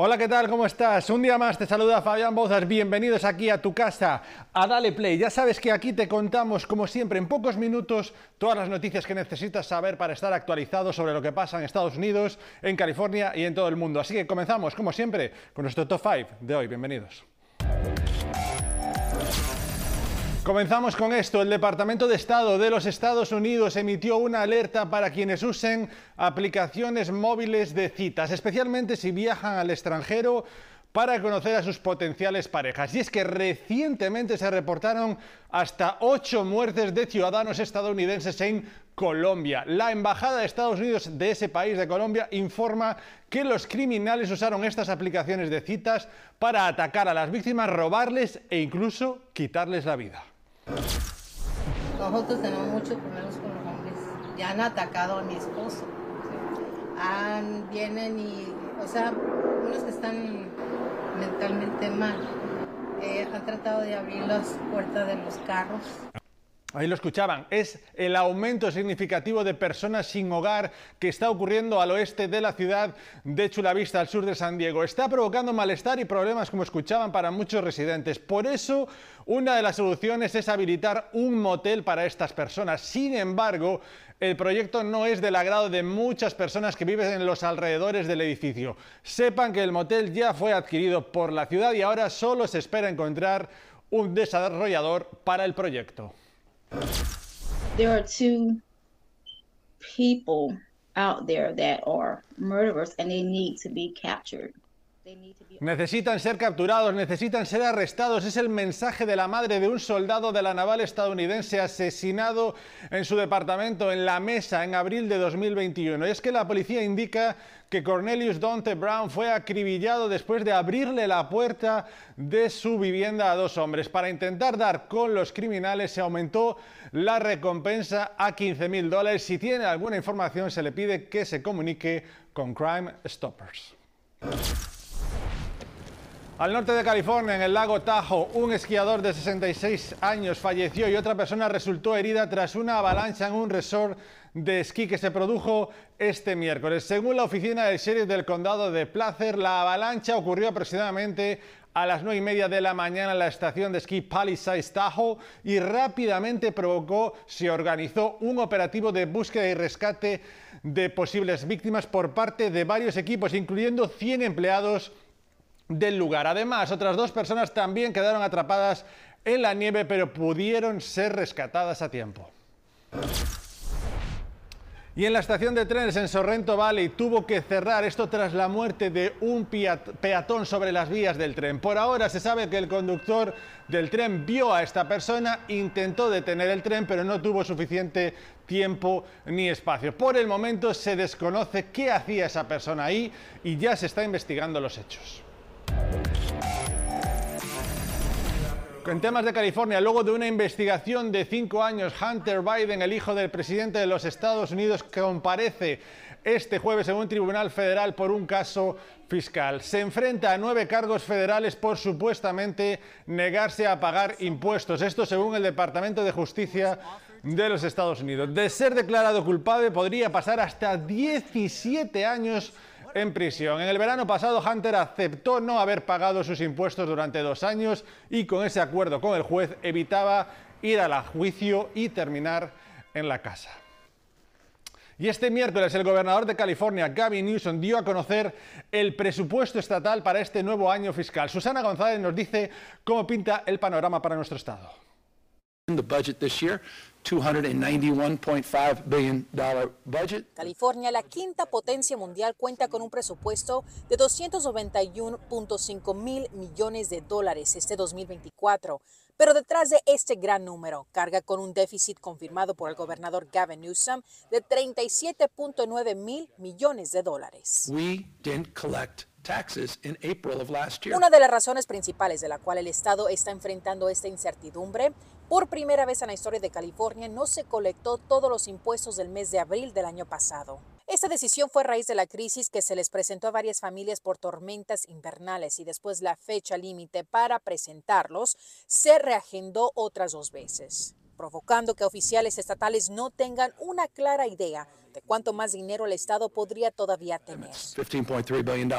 Hola, ¿qué tal? ¿Cómo estás? Un día más te saluda Fabián Bozas. Bienvenidos aquí a tu casa, a Dale Play. Ya sabes que aquí te contamos, como siempre, en pocos minutos, todas las noticias que necesitas saber para estar actualizado sobre lo que pasa en Estados Unidos, en California y en todo el mundo. Así que comenzamos, como siempre, con nuestro top 5 de hoy. Bienvenidos. Comenzamos con esto. El Departamento de Estado de los Estados Unidos emitió una alerta para quienes usen aplicaciones móviles de citas, especialmente si viajan al extranjero para conocer a sus potenciales parejas. Y es que recientemente se reportaron hasta ocho muertes de ciudadanos estadounidenses en Colombia. La Embajada de Estados Unidos de ese país, de Colombia, informa que los criminales usaron estas aplicaciones de citas para atacar a las víctimas, robarles e incluso quitarles la vida. Nosotros tenemos muchos problemas con los hombres. Ya han atacado a mi esposo. Han, vienen y, o sea, unos que están mentalmente mal. Eh, han tratado de abrir las puertas de los carros. Ahí lo escuchaban, es el aumento significativo de personas sin hogar que está ocurriendo al oeste de la ciudad de Chulavista, al sur de San Diego. Está provocando malestar y problemas, como escuchaban, para muchos residentes. Por eso, una de las soluciones es habilitar un motel para estas personas. Sin embargo, el proyecto no es del agrado de muchas personas que viven en los alrededores del edificio. Sepan que el motel ya fue adquirido por la ciudad y ahora solo se espera encontrar un desarrollador para el proyecto. There are two people out there that are murderers and they need to be captured. Necesitan ser capturados, necesitan ser arrestados. Es el mensaje de la madre de un soldado de la naval estadounidense asesinado en su departamento en la mesa en abril de 2021. Y es que la policía indica que Cornelius Dante Brown fue acribillado después de abrirle la puerta de su vivienda a dos hombres. Para intentar dar con los criminales se aumentó la recompensa a 15 mil dólares. Si tiene alguna información se le pide que se comunique con Crime Stoppers. Al norte de California, en el lago Tahoe, un esquiador de 66 años falleció y otra persona resultó herida tras una avalancha en un resort de esquí que se produjo este miércoles. Según la oficina del sheriff del condado de Placer, la avalancha ocurrió aproximadamente a las 9 y media de la mañana en la estación de esquí Palisades Tahoe y rápidamente provocó, se organizó un operativo de búsqueda y rescate de posibles víctimas por parte de varios equipos, incluyendo 100 empleados del lugar. Además, otras dos personas también quedaron atrapadas en la nieve, pero pudieron ser rescatadas a tiempo. Y en la estación de trenes en Sorrento Valley tuvo que cerrar esto tras la muerte de un peatón sobre las vías del tren. Por ahora se sabe que el conductor del tren vio a esta persona, intentó detener el tren, pero no tuvo suficiente tiempo ni espacio. Por el momento se desconoce qué hacía esa persona ahí y ya se está investigando los hechos. En temas de California, luego de una investigación de cinco años, Hunter Biden, el hijo del presidente de los Estados Unidos, comparece este jueves en un tribunal federal por un caso fiscal. Se enfrenta a nueve cargos federales por supuestamente negarse a pagar impuestos. Esto según el Departamento de Justicia de los Estados Unidos. De ser declarado culpable podría pasar hasta 17 años en prisión. En el verano pasado, Hunter aceptó no haber pagado sus impuestos durante dos años y con ese acuerdo con el juez evitaba ir al juicio y terminar en la casa. Y este miércoles el gobernador de California, Gavin Newsom, dio a conocer el presupuesto estatal para este nuevo año fiscal. Susana González nos dice cómo pinta el panorama para nuestro estado. California, la quinta potencia mundial, cuenta con un presupuesto de 291.5 mil millones de dólares este 2024. Pero detrás de este gran número, carga con un déficit confirmado por el gobernador Gavin Newsom de 37.9 mil millones de dólares. Una de las razones principales de la cual el Estado está enfrentando esta incertidumbre, por primera vez en la historia de California no se colectó todos los impuestos del mes de abril del año pasado. Esta decisión fue a raíz de la crisis que se les presentó a varias familias por tormentas invernales y después la fecha límite para presentarlos se reagendó otras dos veces provocando que oficiales estatales no tengan una clara idea de cuánto más dinero el Estado podría todavía tener. $15.3 billion.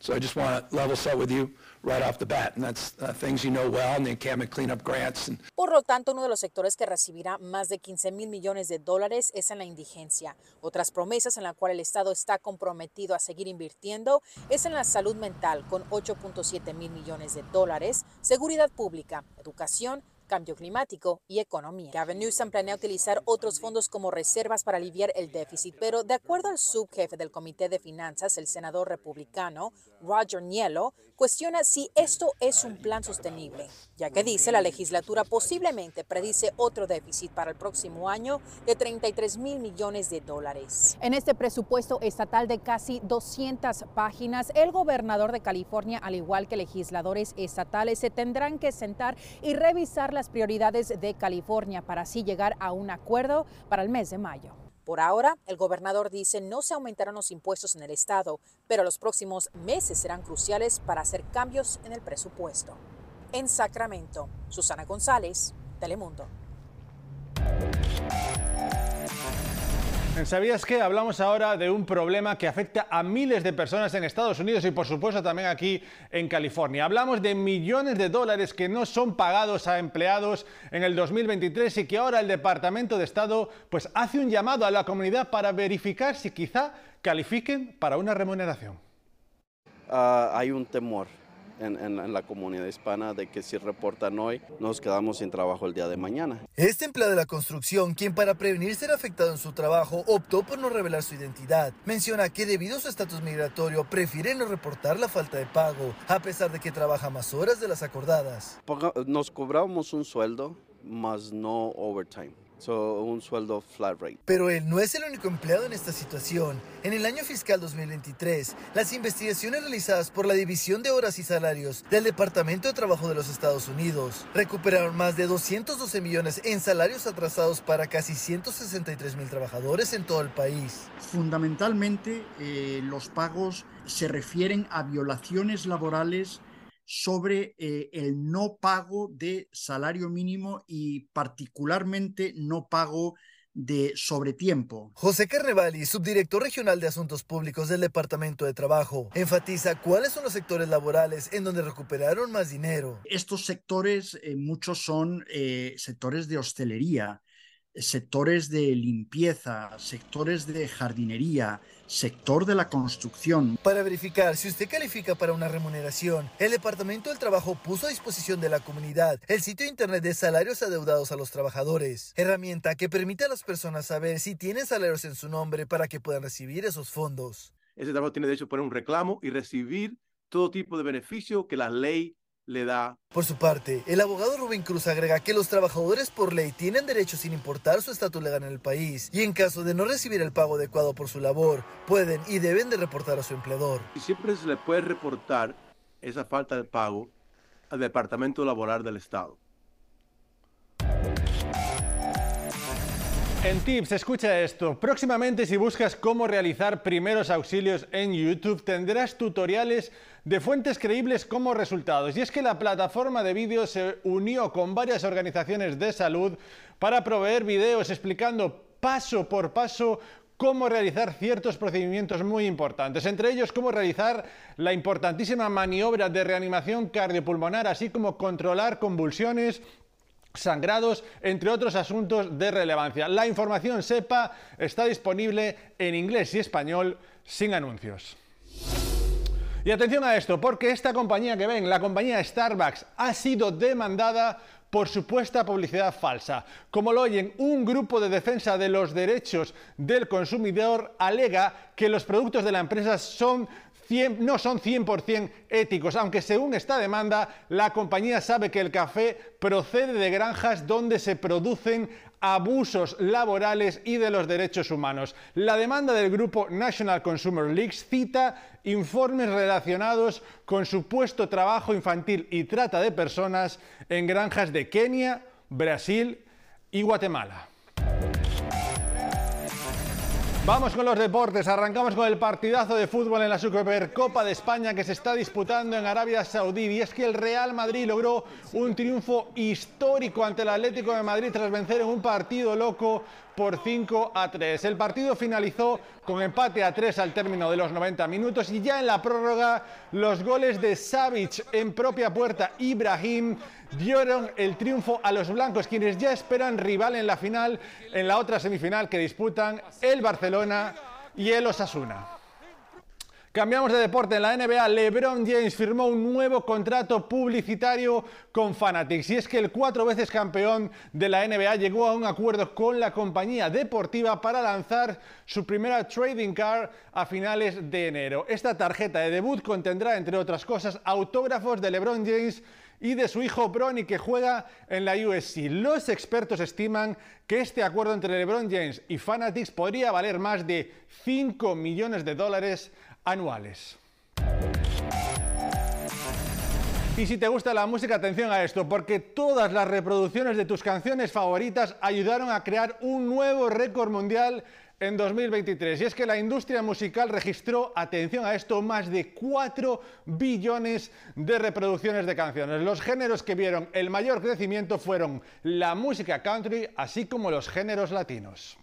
So I just want to level set with you right off the bat, and that's uh, things you know well, and the encampment cleanup grants. And... Por lo tanto, uno de los sectores que recibirá más de 15 mil millones de dólares es en la indigencia. Otras promesas en la cual el Estado está comprometido a seguir invirtiendo es en la salud mental, con 8.7 mil millones de dólares, seguridad pública, educación, cambio climático y economía. Gavin Newsom planea utilizar otros fondos como reservas para aliviar el déficit, pero de acuerdo al subjefe del Comité de Finanzas, el senador republicano Roger Nielo, cuestiona si esto es un plan sostenible, ya que dice la legislatura posiblemente predice otro déficit para el próximo año de 33 mil millones de dólares. En este presupuesto estatal de casi 200 páginas, el gobernador de California, al igual que legisladores estatales, se tendrán que sentar y revisar las prioridades de California para así llegar a un acuerdo para el mes de mayo. Por ahora, el gobernador dice no se aumentarán los impuestos en el estado, pero los próximos meses serán cruciales para hacer cambios en el presupuesto. En Sacramento, Susana González, Telemundo. ¿Sabías que hablamos ahora de un problema que afecta a miles de personas en Estados Unidos y por supuesto también aquí en California? Hablamos de millones de dólares que no son pagados a empleados en el 2023 y que ahora el Departamento de Estado pues hace un llamado a la comunidad para verificar si quizá califiquen para una remuneración. Uh, hay un temor en, la comunidad hispana de que si reportan hoy, nos quedamos sin trabajo el día de mañana. Este empleado de la construcción, quien para prevenir ser afectado en su trabajo optó por no revelar su identidad, menciona que debido a su estatus migratorio prefiere no reportar la falta de pago, a pesar de que trabaja más horas de las acordadas. Nos cobramos un sueldo, más no overtime un sueldo flat rate. Pero él no es el único empleado en esta situación. En el año fiscal 2023, las investigaciones realizadas por la División de Horas y Salarios del Departamento de Trabajo de los Estados Unidos recuperaron más de 212 millones en salarios atrasados para casi 163 mil trabajadores en todo el país. Fundamentalmente, eh, los pagos se refieren a violaciones laborales sobre eh, el no pago de salario mínimo y particularmente no pago de sobretiempo. José Carnevali, subdirector regional de Asuntos Públicos del Departamento de Trabajo, enfatiza cuáles son los sectores laborales en donde recuperaron más dinero. Estos sectores, eh, muchos son eh, sectores de hostelería, sectores de limpieza, sectores de jardinería, sector de la construcción. Para verificar si usted califica para una remuneración, el Departamento del Trabajo puso a disposición de la comunidad el sitio internet de salarios adeudados a los trabajadores, herramienta que permite a las personas saber si tienen salarios en su nombre para que puedan recibir esos fondos. Ese trabajo tiene derecho a poner un reclamo y recibir todo tipo de beneficio que la ley le da. Por su parte, el abogado Rubén Cruz agrega que los trabajadores por ley tienen derechos sin importar su estatus legal en el país y en caso de no recibir el pago adecuado por su labor, pueden y deben de reportar a su empleador. Y siempre se le puede reportar esa falta de pago al Departamento Laboral del Estado. En Tips, escucha esto. Próximamente, si buscas cómo realizar primeros auxilios en YouTube, tendrás tutoriales de fuentes creíbles como resultados. Y es que la plataforma de vídeos se unió con varias organizaciones de salud para proveer vídeos explicando paso por paso cómo realizar ciertos procedimientos muy importantes, entre ellos cómo realizar la importantísima maniobra de reanimación cardiopulmonar, así como controlar convulsiones sangrados, entre otros asuntos de relevancia. La información SEPA está disponible en inglés y español sin anuncios. Y atención a esto, porque esta compañía que ven, la compañía Starbucks, ha sido demandada por supuesta publicidad falsa. Como lo oyen, un grupo de defensa de los derechos del consumidor alega que los productos de la empresa son no son 100% éticos, aunque según esta demanda, la compañía sabe que el café procede de granjas donde se producen abusos laborales y de los derechos humanos. La demanda del grupo National Consumer Leaks cita informes relacionados con supuesto trabajo infantil y trata de personas en granjas de Kenia, Brasil y Guatemala. Vamos con los deportes. Arrancamos con el partidazo de fútbol en la Supercopa de España que se está disputando en Arabia Saudí. Y es que el Real Madrid logró un triunfo histórico ante el Atlético de Madrid tras vencer en un partido loco por 5 a 3. El partido finalizó con empate a 3 al término de los 90 minutos y ya en la prórroga los goles de Savic en propia puerta Ibrahim dieron el triunfo a los blancos, quienes ya esperan rival en la final, en la otra semifinal que disputan el Barcelona y el Osasuna. Cambiamos de deporte. En la NBA, LeBron James firmó un nuevo contrato publicitario con Fanatics. Y es que el cuatro veces campeón de la NBA llegó a un acuerdo con la compañía deportiva para lanzar su primera trading card a finales de enero. Esta tarjeta de debut contendrá, entre otras cosas, autógrafos de LeBron James y de su hijo Bronny que juega en la USC. Los expertos estiman que este acuerdo entre LeBron James y Fanatics podría valer más de 5 millones de dólares anuales. Y si te gusta la música, atención a esto, porque todas las reproducciones de tus canciones favoritas ayudaron a crear un nuevo récord mundial en 2023. Y es que la industria musical registró, atención a esto, más de 4 billones de reproducciones de canciones. Los géneros que vieron el mayor crecimiento fueron la música country, así como los géneros latinos.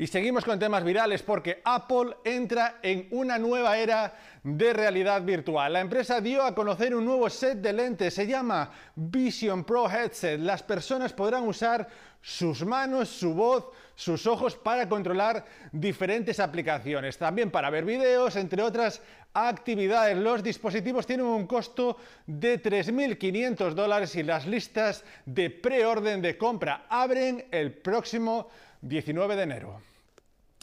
Y seguimos con temas virales porque Apple entra en una nueva era de realidad virtual. La empresa dio a conocer un nuevo set de lentes, se llama Vision Pro Headset. Las personas podrán usar sus manos, su voz, sus ojos para controlar diferentes aplicaciones, también para ver vídeos, entre otras actividades. Los dispositivos tienen un costo de 3.500 dólares y las listas de preorden de compra abren el próximo 19 de enero.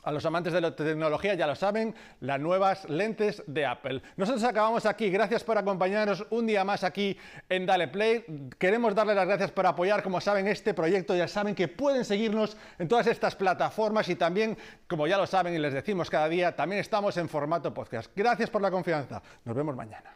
A los amantes de la tecnología ya lo saben, las nuevas lentes de Apple. Nosotros acabamos aquí, gracias por acompañarnos un día más aquí en Dale Play. Queremos darle las gracias por apoyar, como saben, este proyecto. Ya saben que pueden seguirnos en todas estas plataformas y también, como ya lo saben y les decimos cada día, también estamos en formato podcast. Gracias por la confianza. Nos vemos mañana.